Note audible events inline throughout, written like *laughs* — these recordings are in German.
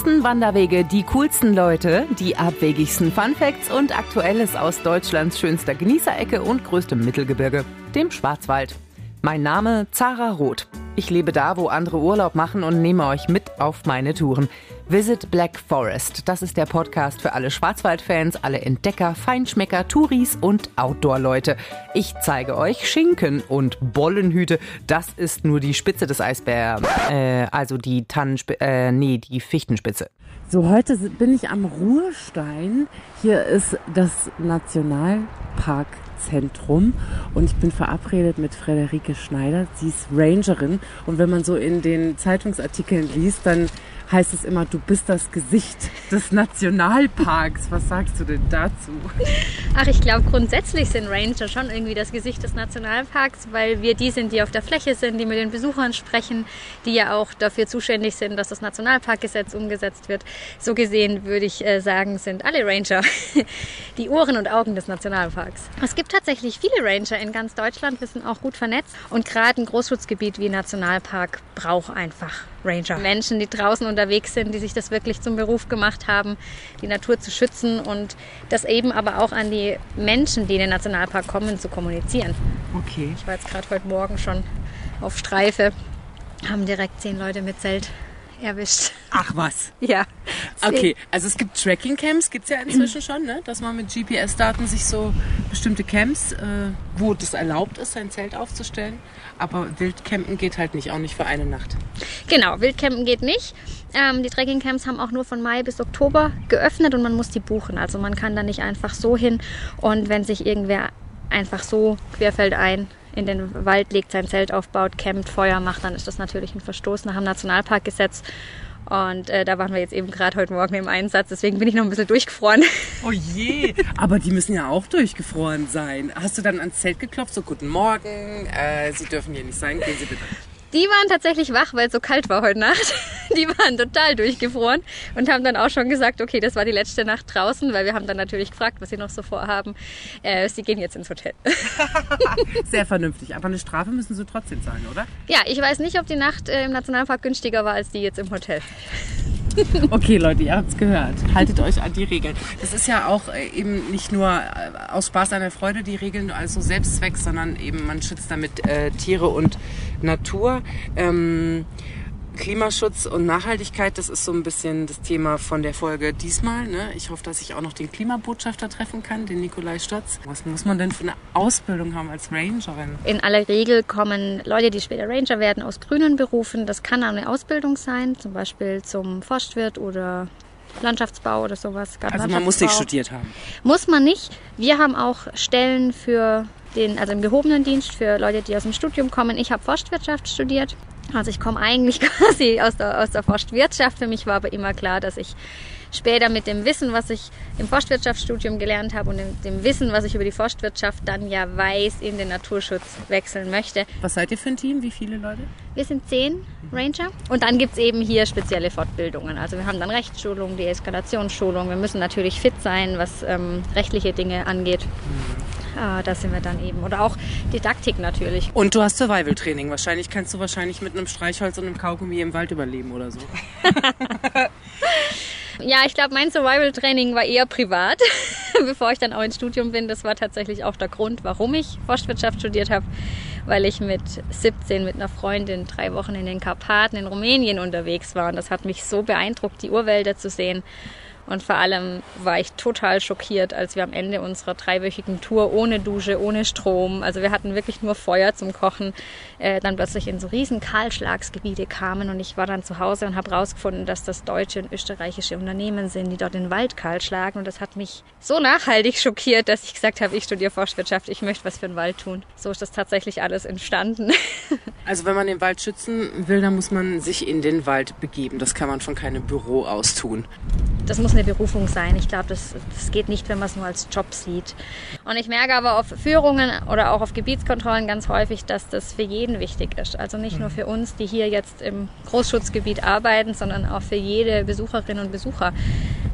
tollsten Wanderwege, die coolsten Leute, die abwegigsten Funfacts und Aktuelles aus Deutschlands schönster Genießerecke und größtem Mittelgebirge, dem Schwarzwald. Mein Name Zara Roth. Ich lebe da, wo andere Urlaub machen und nehme euch mit auf meine Touren. Visit Black Forest. Das ist der Podcast für alle Schwarzwaldfans, alle Entdecker, Feinschmecker, Touris und Outdoor-Leute. Ich zeige euch Schinken und Bollenhüte. Das ist nur die Spitze des Eisbärs. Äh, also die Tannenspitze, äh, nee, die Fichtenspitze. So, heute bin ich am Ruhrstein. Hier ist das Nationalparkzentrum und ich bin verabredet mit Frederike Schneider. Sie ist Rangerin und wenn man so in den Zeitungsartikeln liest, dann heißt es immer, du bist das Gesicht des Nationalparks. Was sagst du denn dazu? Ach, ich glaube, grundsätzlich sind Ranger schon irgendwie das Gesicht des Nationalparks, weil wir die sind, die auf der Fläche sind, die mit den Besuchern sprechen, die ja auch dafür zuständig sind, dass das Nationalparkgesetz umgesetzt wird. So gesehen würde ich äh, sagen, sind alle Ranger *laughs* die Ohren und Augen des Nationalparks. Es gibt tatsächlich viele Ranger in ganz Deutschland, wir sind auch gut vernetzt und gerade ein Großschutzgebiet wie Nationalpark braucht einfach Ranger. Menschen, die draußen unterwegs sind, die sich das wirklich zum Beruf gemacht haben, die Natur zu schützen und das eben aber auch an die Menschen, die in den Nationalpark kommen, zu kommunizieren. Okay. Ich war jetzt gerade heute Morgen schon auf Streife, haben direkt zehn Leute mit Zelt erwischt. Ach was. Ja. Okay, also es gibt Tracking-Camps, gibt es ja inzwischen schon, ne? dass man mit GPS-Daten sich so bestimmte Camps, äh, wo das erlaubt ist, sein Zelt aufzustellen. Aber Wildcampen geht halt nicht, auch nicht für eine Nacht. Genau, Wildcampen geht nicht. Ähm, die Trekkingcamps haben auch nur von Mai bis Oktober geöffnet und man muss die buchen. Also man kann da nicht einfach so hin und wenn sich irgendwer einfach so querfeldein in den Wald legt, sein Zelt aufbaut, campt, Feuer macht, dann ist das natürlich ein Verstoß nach dem Nationalparkgesetz. Und äh, da waren wir jetzt eben gerade heute Morgen im Einsatz, deswegen bin ich noch ein bisschen durchgefroren. *laughs* Oh je, aber die müssen ja auch durchgefroren sein. Hast du dann ans Zelt geklopft, so guten Morgen, äh, Sie dürfen hier nicht sein, gehen Sie bitte. Die waren tatsächlich wach, weil es so kalt war heute Nacht. *laughs* Die waren total durchgefroren und haben dann auch schon gesagt, okay, das war die letzte Nacht draußen, weil wir haben dann natürlich gefragt, was sie noch so vorhaben. Äh, sie gehen jetzt ins Hotel. *laughs* *laughs* Sehr vernünftig, aber eine Strafe müssen sie trotzdem zahlen, oder? Ja, ich weiß nicht, ob die Nacht äh, im Nationalpark günstiger war als die jetzt im Hotel. *laughs* Okay, Leute, ihr habt's gehört. Haltet euch an die Regeln. Das ist ja auch äh, eben nicht nur äh, aus Spaß an der Freude die Regeln als so Selbstzweck, sondern eben man schützt damit äh, Tiere und Natur. Ähm, Klimaschutz und Nachhaltigkeit, das ist so ein bisschen das Thema von der Folge diesmal. Ne? Ich hoffe, dass ich auch noch den Klimabotschafter treffen kann, den Nikolai Stotz. Was muss man denn für eine Ausbildung haben als Rangerin? In aller Regel kommen Leute, die später Ranger werden, aus grünen Berufen. Das kann eine Ausbildung sein, zum Beispiel zum Forstwirt oder Landschaftsbau oder sowas. Also man muss nicht studiert haben. Muss man nicht. Wir haben auch Stellen für den, also im gehobenen Dienst für Leute, die aus dem Studium kommen. Ich habe Forstwirtschaft studiert. Also ich komme eigentlich *laughs* quasi aus der, aus der Forstwirtschaft. Für mich war aber immer klar, dass ich später mit dem Wissen, was ich im Forstwirtschaftsstudium gelernt habe und dem Wissen, was ich über die Forstwirtschaft dann ja weiß, in den Naturschutz wechseln möchte. Was seid ihr für ein Team? Wie viele Leute? Wir sind zehn Ranger und dann gibt es eben hier spezielle Fortbildungen. Also wir haben dann Rechtsschulung, die Eskalationsschulung. Wir müssen natürlich fit sein, was ähm, rechtliche Dinge angeht. Ah, da sind wir dann eben. Oder auch Didaktik natürlich. Und du hast Survival-Training. Wahrscheinlich kannst du wahrscheinlich mit einem Streichholz und einem Kaugummi im Wald überleben oder so. *laughs* Ja, ich glaube, mein Survival-Training war eher privat, *laughs* bevor ich dann auch ins Studium bin. Das war tatsächlich auch der Grund, warum ich Forstwirtschaft studiert habe, weil ich mit 17 mit einer Freundin drei Wochen in den Karpaten in Rumänien unterwegs war. Und das hat mich so beeindruckt, die Urwälder zu sehen. Und vor allem war ich total schockiert, als wir am Ende unserer dreiwöchigen Tour ohne Dusche, ohne Strom, also wir hatten wirklich nur Feuer zum Kochen, äh, dann plötzlich in so riesen Kahlschlagsgebiete kamen. Und ich war dann zu Hause und habe herausgefunden, dass das deutsche und österreichische Unternehmen sind, die dort den Wald kahl schlagen. Und das hat mich so nachhaltig schockiert, dass ich gesagt habe, ich studiere Forstwirtschaft, ich möchte was für den Wald tun. So ist das tatsächlich alles entstanden. *laughs* Also wenn man den Wald schützen will, dann muss man sich in den Wald begeben. Das kann man von keinem Büro aus tun. Das muss eine Berufung sein. Ich glaube, das, das geht nicht, wenn man es nur als Job sieht. Und ich merke aber auf Führungen oder auch auf Gebietskontrollen ganz häufig, dass das für jeden wichtig ist. Also nicht nur für uns, die hier jetzt im Großschutzgebiet arbeiten, sondern auch für jede Besucherin und Besucher.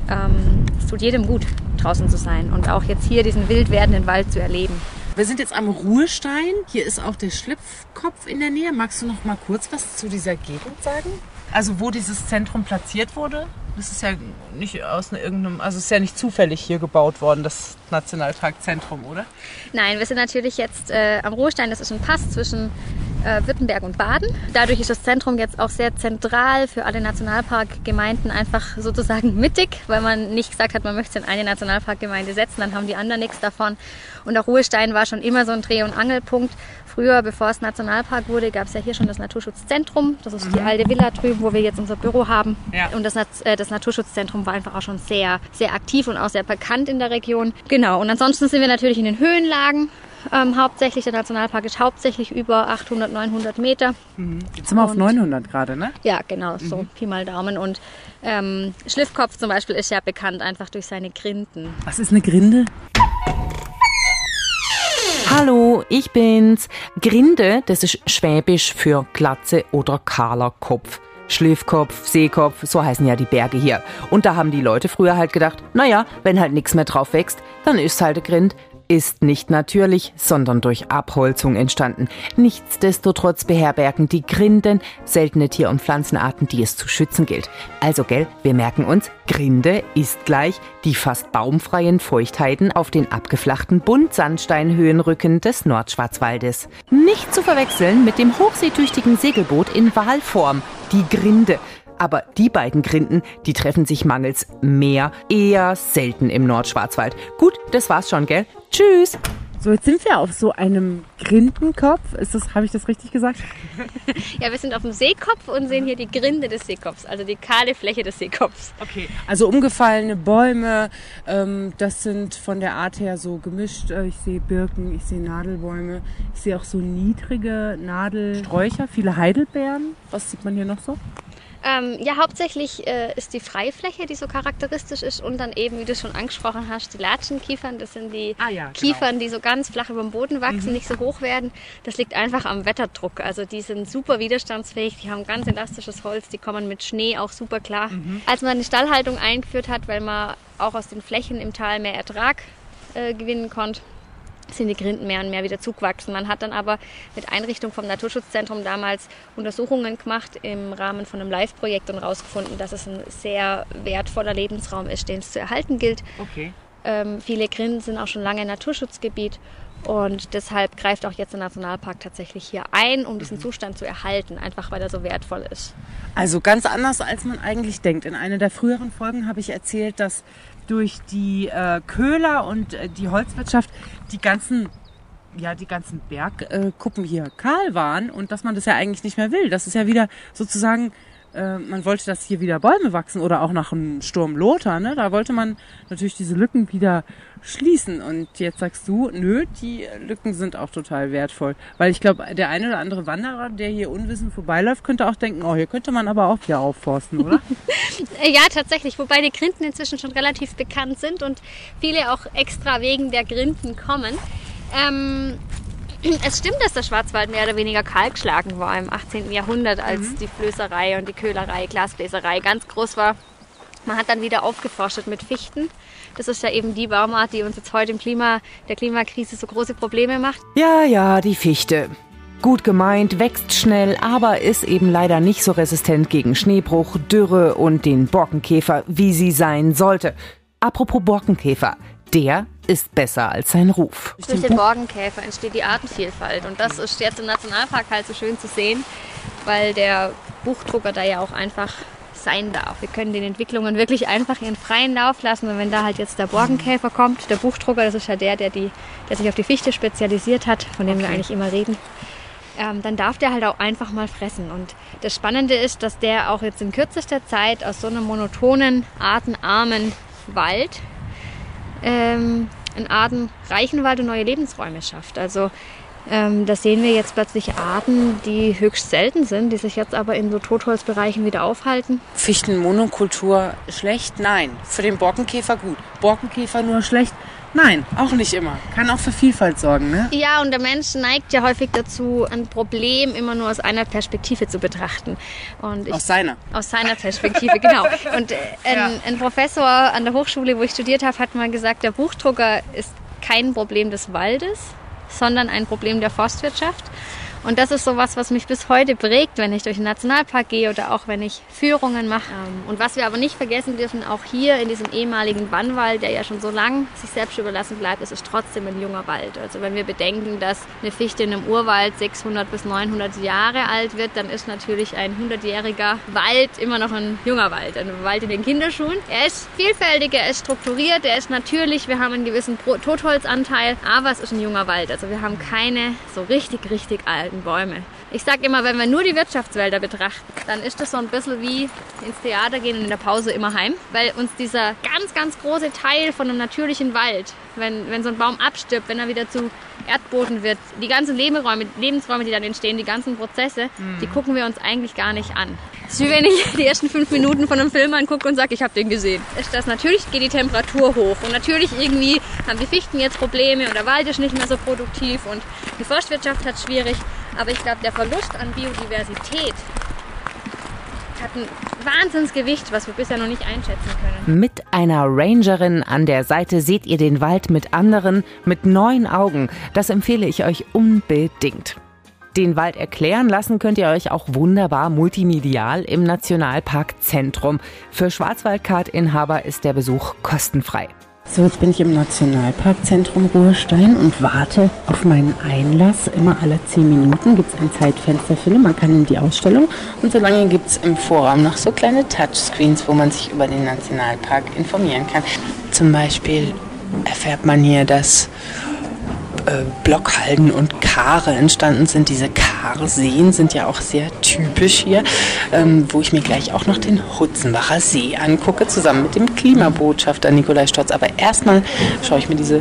Ähm, es tut jedem gut, draußen zu sein und auch jetzt hier diesen wild werdenden Wald zu erleben. Wir sind jetzt am Ruhestein. Hier ist auch der Schlipfkopf in der Nähe. Magst du noch mal kurz was zu dieser Gegend sagen? Also wo dieses Zentrum platziert wurde? Das ist ja nicht aus irgendeinem, also ist ja nicht zufällig hier gebaut worden, das Nationalparkzentrum, oder? Nein, wir sind natürlich jetzt äh, am Ruhestein. Das ist ein Pass zwischen äh, Württemberg und Baden. Dadurch ist das Zentrum jetzt auch sehr zentral für alle Nationalparkgemeinden einfach sozusagen *laughs* mittig, weil man nicht gesagt hat, man möchte es in eine Nationalparkgemeinde setzen, dann haben die anderen nichts davon. Und der Ruhestein war schon immer so ein Dreh- und Angelpunkt. Früher, bevor es Nationalpark wurde, gab es ja hier schon das Naturschutzzentrum. Das ist die Mhm. alte Villa drüben, wo wir jetzt unser Büro haben. Ja. Und das, äh, das Naturschutzzentrum war einfach auch schon sehr, sehr aktiv und auch sehr bekannt in der Region. Genau. Und ansonsten sind wir natürlich in den Höhenlagen. Ähm, hauptsächlich, der Nationalpark ist hauptsächlich über 800, 900 Meter. Jetzt sind wir auf Und- 900 gerade, ne? Ja, genau, so Pi mal Daumen. Und ähm, Schliffkopf zum Beispiel ist ja bekannt einfach durch seine Grinden. Was ist eine Grinde? Hallo, ich bin's. Grinde, das ist Schwäbisch für Glatze oder kahler Kopf. Schliffkopf, Seekopf, so heißen ja die Berge hier. Und da haben die Leute früher halt gedacht, naja, wenn halt nichts mehr drauf wächst, dann ist halt der Grind. Ist nicht natürlich, sondern durch Abholzung entstanden. Nichtsdestotrotz beherbergen die Grinden seltene Tier- und Pflanzenarten, die es zu schützen gilt. Also gell, wir merken uns, Grinde ist gleich die fast baumfreien Feuchtheiten auf den abgeflachten Buntsandsteinhöhenrücken des Nordschwarzwaldes. Nicht zu verwechseln mit dem hochseetüchtigen Segelboot in Walform, die Grinde. Aber die beiden Grinden, die treffen sich mangels Meer eher selten im Nordschwarzwald. Gut, das war's schon, gell? Tschüss! So, jetzt sind wir auf so einem Grindenkopf. Ist das, habe ich das richtig gesagt? *laughs* Ja, wir sind auf dem Seekopf und sehen hier die Grinde des Seekopfs, also die kahle Fläche des Seekopfs. Okay. Also umgefallene Bäume, ähm, das sind von der Art her so gemischt. Äh, Ich sehe Birken, ich sehe Nadelbäume, ich sehe auch so niedrige Nadelsträucher, viele Heidelbeeren. Was sieht man hier noch so? Ähm, ja, hauptsächlich äh, ist die Freifläche, die so charakteristisch ist und dann eben, wie du schon angesprochen hast, die Latschenkiefern. Das sind die Ah ja, genau. Kiefern, die so ganz flach über dem Boden wachsen, nicht so hoch werden. Das liegt einfach am Wetterdruck. Also die sind super widerstandsfähig, die haben ganz elastisches Holz, die kommen mit Schnee auch super klar. Als man die Stallhaltung eingeführt hat, weil man auch aus den Flächen im Tal mehr Ertrag äh, gewinnen konnte, sind die Grinden mehr und mehr wieder zugewachsen. Man hat dann aber mit Einrichtung vom Naturschutzzentrum damals Untersuchungen gemacht im Rahmen von einem Live-Projekt und herausgefunden, dass es ein sehr wertvoller Lebensraum ist, den es zu erhalten gilt. Okay. Ähm, viele Grinden sind auch schon lange Naturschutzgebiet und deshalb greift auch jetzt der Nationalpark tatsächlich hier ein, um diesen Zustand zu erhalten, einfach weil er so wertvoll ist. Also ganz anders, als man eigentlich denkt. In einer der früheren Folgen habe ich erzählt, dass durch die äh, Köhler und äh, die Holzwirtschaft die ganzen ja, die ganzen Bergkuppen hier kahl waren und dass man das ja eigentlich nicht mehr will. Das ist ja wieder sozusagen, äh, man wollte, dass hier wieder Bäume wachsen oder auch nach einem Sturm Lothar, ne? Da wollte man natürlich diese Lücken wieder schließen. Und jetzt sagst du, nö, die Lücken sind auch total wertvoll. Weil ich glaube, der eine oder andere Wanderer, der hier unwissend vorbeiläuft, könnte auch denken, oh, hier könnte man aber auch wieder aufforsten, oder? *laughs* Äh, Ja, tatsächlich, wobei die Grinden inzwischen schon relativ bekannt sind und viele auch extra wegen der Grinden kommen. Ähm, es stimmt, dass der Schwarzwald mehr oder weniger kahlgeschlagen war im 18. Jahrhundert, als die Flößerei und die Köhlerei, Glasbläserei ganz groß war. Man hat dann wieder aufgeforstet mit Fichten. Das ist ja eben die Baumart, die uns jetzt heute im Klima, der Klimakrise so große Probleme macht. Ja, ja, die Fichte. Gut gemeint, wächst schnell, aber ist eben leider nicht so resistent gegen Schneebruch, Dürre und den Borkenkäfer, wie sie sein sollte. Apropos Borkenkäfer, der ist besser als sein Ruf. Durch den Borkenkäfer entsteht die Artenvielfalt. Und das ist jetzt im Nationalpark halt so schön zu sehen, weil der Buchdrucker da ja auch einfach sein darf. Wir können den Entwicklungen wirklich einfach ihren freien Lauf lassen. Und wenn da halt jetzt der Borkenkäfer kommt, der Buchdrucker, das ist ja der, der, die, der sich auf die Fichte spezialisiert hat, von dem wir eigentlich immer reden, ähm, dann darf der halt auch einfach mal fressen. Und das Spannende ist, dass der auch jetzt in kürzester Zeit aus so einem monotonen, artenarmen Wald ähm, einen artenreichen Wald und neue Lebensräume schafft. Also ähm, da sehen wir jetzt plötzlich Arten, die höchst selten sind, die sich jetzt aber in so Totholzbereichen wieder aufhalten. Fichtenmonokultur schlecht? Nein. Für den Borkenkäfer gut. Borkenkäfer nur schlecht? Nein, auch nicht immer. Kann auch für Vielfalt sorgen, ne? Ja, und der Mensch neigt ja häufig dazu, ein Problem immer nur aus einer Perspektive zu betrachten. Und ich, Aus seiner. Aus seiner Perspektive, genau. *laughs* Und äh, ein, Ja. ein Professor an der Hochschule, wo ich studiert habe, hat mal gesagt, der Buchdrucker ist kein Problem des Waldes, sondern ein Problem der Forstwirtschaft. Und das ist sowas, was mich bis heute prägt, wenn ich durch den Nationalpark gehe oder auch wenn ich Führungen mache. Ähm, und was wir aber nicht vergessen dürfen, auch hier in diesem ehemaligen Bannwald, der ja schon so lang sich selbst überlassen bleibt, ist es trotzdem ein junger Wald. Also wenn wir bedenken, dass eine Fichte in einem Urwald 600 bis 900 Jahre alt wird, dann ist natürlich ein 100-jähriger Wald immer noch ein junger Wald, ein Wald in den Kinderschuhen. Er ist vielfältig, er ist strukturiert, er ist natürlich, wir haben einen gewissen Totholzanteil, aber es ist ein junger Wald. Also wir haben keine so richtig, richtig alten Bäume. Ich sage immer, wenn wir nur die Wirtschaftswälder betrachten, dann ist das so ein bisschen wie ins Theater gehen und in der Pause immer heim, weil uns dieser ganz, ganz große Teil von einem natürlichen Wald, wenn, wenn so ein Baum abstirbt, wenn er wieder zu Erdboden wird, die ganzen Lebensräume, Lebensräume, die dann entstehen, die ganzen Prozesse, mhm. die gucken wir uns eigentlich gar nicht an. Es ist wie wenn ich die ersten fünf Minuten von einem Film angucke und sage, ich habe den gesehen. Ist das natürlich geht die Temperatur hoch und natürlich irgendwie haben die Fichten jetzt Probleme und der Wald ist nicht mehr so produktiv und die Forstwirtschaft hat es schwierig. Aber ich glaube, der Verlust an Biodiversität hat ein Wahnsinnsgewicht, was wir bisher noch nicht einschätzen können. Mit einer Rangerin an der Seite seht ihr den Wald mit anderen, mit neuen Augen. Das empfehle ich euch unbedingt. Den Wald erklären lassen könnt ihr euch auch wunderbar multimedial im Nationalpark Zentrum. Für Schwarzwaldcard-Inhaber ist der Besuch kostenfrei. So, jetzt bin ich im Nationalparkzentrum Ruhestein und warte auf meinen Einlass. Immer alle zehn Minuten gibt es ein Zeitfenster für Man kann in die Ausstellung und solange gibt es im Vorraum noch so kleine Touchscreens, wo man sich über den Nationalpark informieren kann. Zum Beispiel erfährt man hier, dass äh, Blockhalden und Kare entstanden sind. Diese Karseen sind ja auch sehr typisch hier, ähm, wo ich mir gleich auch noch den Hutzenbacher See angucke, zusammen mit dem Klimabotschafter Nikolai Stotz. Aber erstmal schaue ich mir diese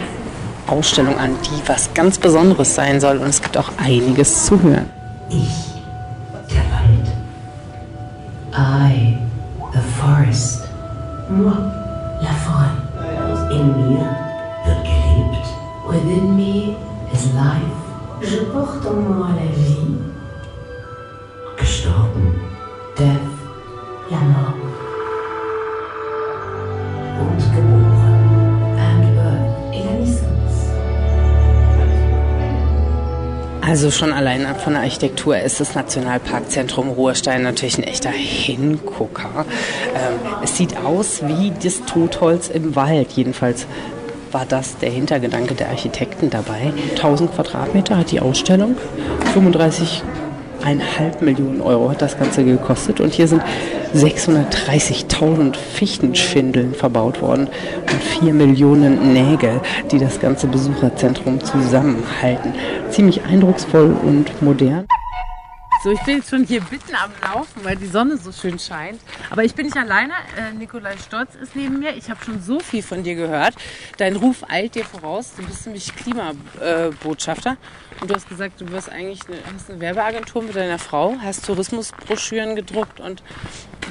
Ausstellung an, die was ganz Besonderes sein soll. Und es gibt auch einiges zu hören. Ich, der Wald. I, the forest. Moi, porte en moi la vie. Gestorben. Death. La mort. Und geboren. And birth. Et la naissance. Also schon allein von der Architektur ist das Nationalparkzentrum Ruhrstein natürlich ein echter Hingucker. Ähm, es sieht aus wie das Totholz im Wald, jedenfalls war das der Hintergedanke der Architekten dabei. 1000 Quadratmeter hat die Ausstellung, 35,5 Millionen Euro hat das Ganze gekostet und hier sind 630.000 Fichtenschindeln verbaut worden und 4 Millionen Nägel, die das ganze Besucherzentrum zusammenhalten. Ziemlich eindrucksvoll und modern. So, ich bin jetzt schon hier mitten am Laufen, weil die Sonne so schön scheint. Aber ich bin nicht alleine. Äh, Nikolai Stolz ist neben mir. Ich habe schon so viel von dir gehört. Dein Ruf eilt dir voraus. Du bist nämlich Klimabotschafter. Äh, und du hast gesagt, du wirst eigentlich eine, hast eine Werbeagentur mit deiner Frau, hast Tourismusbroschüren gedruckt und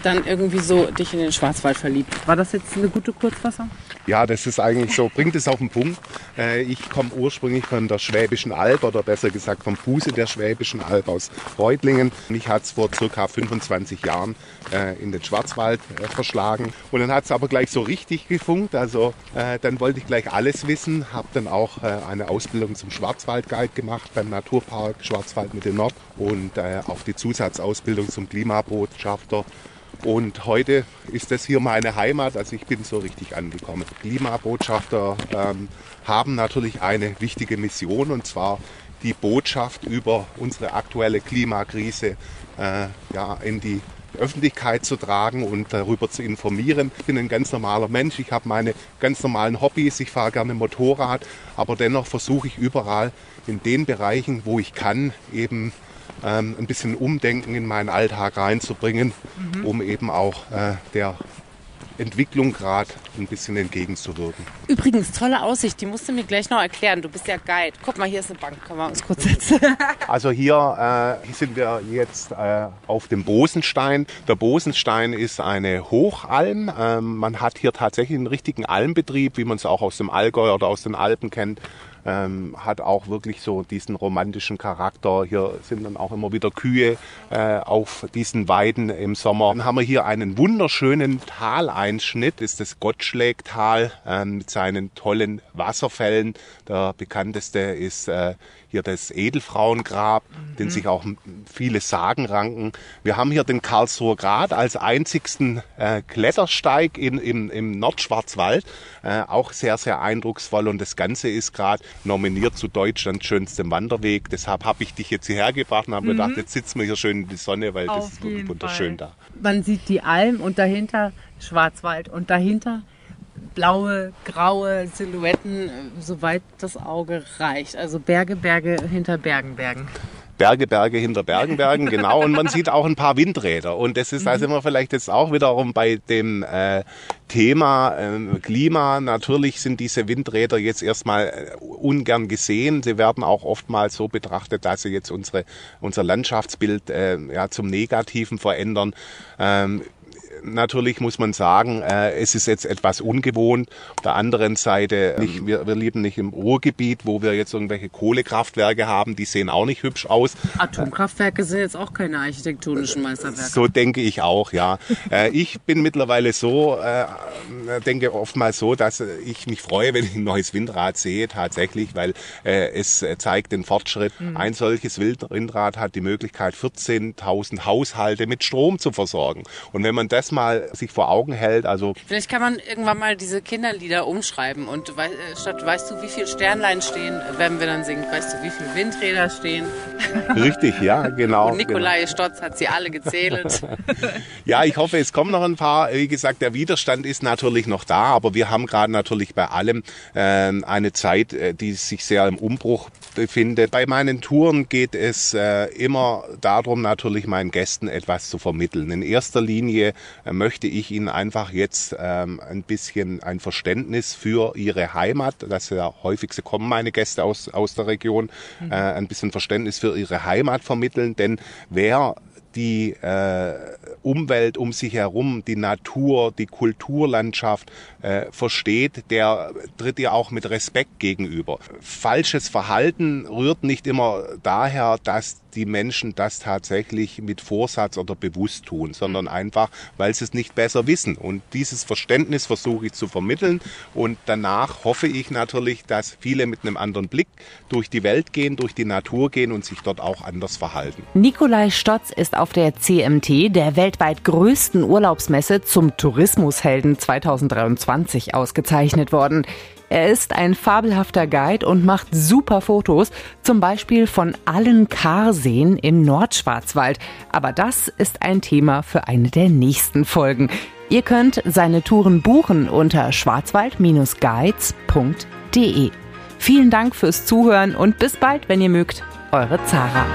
dann irgendwie so dich in den Schwarzwald verliebt. War das jetzt eine gute Kurzfassung? Ja, das ist eigentlich so, bringt es auf den Punkt. Äh, ich komme ursprünglich von der Schwäbischen Alb oder besser gesagt vom Fuße der Schwäbischen Alb aus Reutlingen. Mich hat es vor circa 25 Jahren äh, in den Schwarzwald äh, verschlagen. Und dann hat es aber gleich so richtig gefunkt. Also dann wollte ich gleich alles wissen, habe dann auch eine Ausbildung zum Schwarzwaldguide gemacht beim Naturpark Schwarzwald Mitte Nord und auch die Zusatzausbildung zum Klimabotschafter und heute ist das hier meine Heimat, also ich bin so richtig angekommen. Klimabotschafter ähm, haben natürlich eine wichtige Mission und zwar die Botschaft über unsere aktuelle Klimakrise äh, ja, in die Öffentlichkeit zu tragen und darüber zu informieren. Ich bin ein ganz normaler Mensch, ich habe meine ganz normalen Hobbys, ich fahre gerne Motorrad, aber dennoch versuche ich überall in den Bereichen, wo ich kann, eben ähm, ein bisschen Umdenken in meinen Alltag reinzubringen, mhm. um eben auch äh, der Entwicklung gerade ein bisschen entgegenzuwirken. Übrigens, tolle Aussicht, die musst du mir gleich noch erklären. Du bist ja Guide. Guck mal, hier ist eine Bank, können wir uns kurz setzen. *laughs* also hier, äh, sind wir jetzt äh, auf dem Bosenstein. Der Bosenstein ist eine Hochalm. Ähm, man hat hier tatsächlich einen richtigen Almbetrieb, wie man es auch aus dem Allgäu oder aus den Alpen kennt. Ähm, hat auch wirklich so diesen romantischen Charakter. Hier sind dann auch immer wieder Kühe äh, auf diesen Weiden im Sommer. Dann haben wir hier einen wunderschönen Taleinschnitt, das ist das Gottschlägtal äh, mit seinen tollen Wasserfällen. Der bekannteste ist äh, hier das Edelfrauengrab, mhm. den sich auch viele Sagen ranken. Wir haben hier den Karlsruher Grat als einzigsten äh, Klettersteig in, im, im Nordschwarzwald. Äh, auch sehr, sehr eindrucksvoll und das Ganze ist gerade nominiert zu Deutschlands schönstem Wanderweg. Deshalb habe ich dich jetzt hierher gebracht und habe mhm. gedacht, jetzt sitzen wir hier schön in die Sonne, weil Auf das ist wirklich wunderschön Fall. da. Man sieht die Alm und dahinter Schwarzwald und dahinter blaue, graue Silhouetten, soweit das Auge reicht. Also Berge, Berge hinter Bergen, Bergen. Berge, Berge hinter Bergen, Bergen, genau. Und man sieht auch ein paar Windräder. Und das ist, da sind wir vielleicht jetzt auch wiederum bei dem äh, Thema äh, Klima. Natürlich sind diese Windräder jetzt erstmal äh, ungern gesehen. Sie werden auch oftmals so betrachtet, dass sie jetzt unsere, unser Landschaftsbild äh, ja, zum Negativen verändern. Ähm, natürlich muss man sagen, äh, es ist jetzt etwas ungewohnt. Auf der anderen Seite, nicht, wir, wir leben nicht im Ruhrgebiet, wo wir jetzt irgendwelche Kohlekraftwerke haben, die sehen auch nicht hübsch aus. Atomkraftwerke sind jetzt auch keine architektonischen Meisterwerke. So denke ich auch, ja. äh, ich bin mittlerweile so, äh, denke oftmals so, dass ich mich freue, wenn ich ein neues Windrad sehe, tatsächlich, weil äh, es zeigt den Fortschritt. Mhm. Ein solches Windrad hat die Möglichkeit, 14.000 Haushalte mit Strom zu versorgen. Und wenn man das mal sich vor Augen hält. Also Vielleicht kann man irgendwann mal diese Kinderlieder umschreiben und äh, statt weißt du, wie viele Sternlein stehen, wenn wir dann singen, weißt du, wie viele Windräder stehen. *laughs* Richtig, ja, genau. Und Nikolai genau. Stotz hat sie alle gezählt. *laughs* ja, ich hoffe, es kommen noch ein paar. Wie gesagt, der Widerstand ist natürlich noch da, aber wir haben gerade natürlich bei allem äh, eine Zeit, äh, die sich sehr im Umbruch befindet. Bei meinen Touren geht es äh, immer darum, natürlich meinen Gästen etwas zu vermitteln. In erster Linie äh, möchte ich Ihnen einfach jetzt ähm, ein bisschen ein Verständnis für Ihre Heimat, das ja häufigste kommen meine Gäste aus, aus der Region, mhm. äh, ein bisschen Verständnis für Ihre Heimat vermitteln, denn wer die äh, Umwelt um sich herum, die Natur, die Kulturlandschaft äh, versteht, der tritt ihr auch mit Respekt gegenüber. Falsches Verhalten rührt nicht immer daher, dass die Menschen das tatsächlich mit Vorsatz oder bewusst tun, sondern einfach, weil sie es nicht besser wissen. Und dieses Verständnis versuche ich zu vermitteln. Und danach hoffe ich natürlich, dass viele mit einem anderen Blick durch die Welt gehen, durch die Natur gehen und sich dort auch anders verhalten. Nikolai Stotz ist auf der CMT, der weltweit größten Urlaubsmesse zum Tourismushelden 2023 ausgezeichnet worden. Er ist ein fabelhafter Guide und macht super Fotos, zum Beispiel von allen Karseen im Nordschwarzwald. Aber das ist ein Thema für eine der nächsten Folgen. Ihr könnt seine Touren buchen unter schwarzwald-guides.de. Vielen Dank fürs Zuhören und bis bald, wenn ihr mögt. Eure Zara.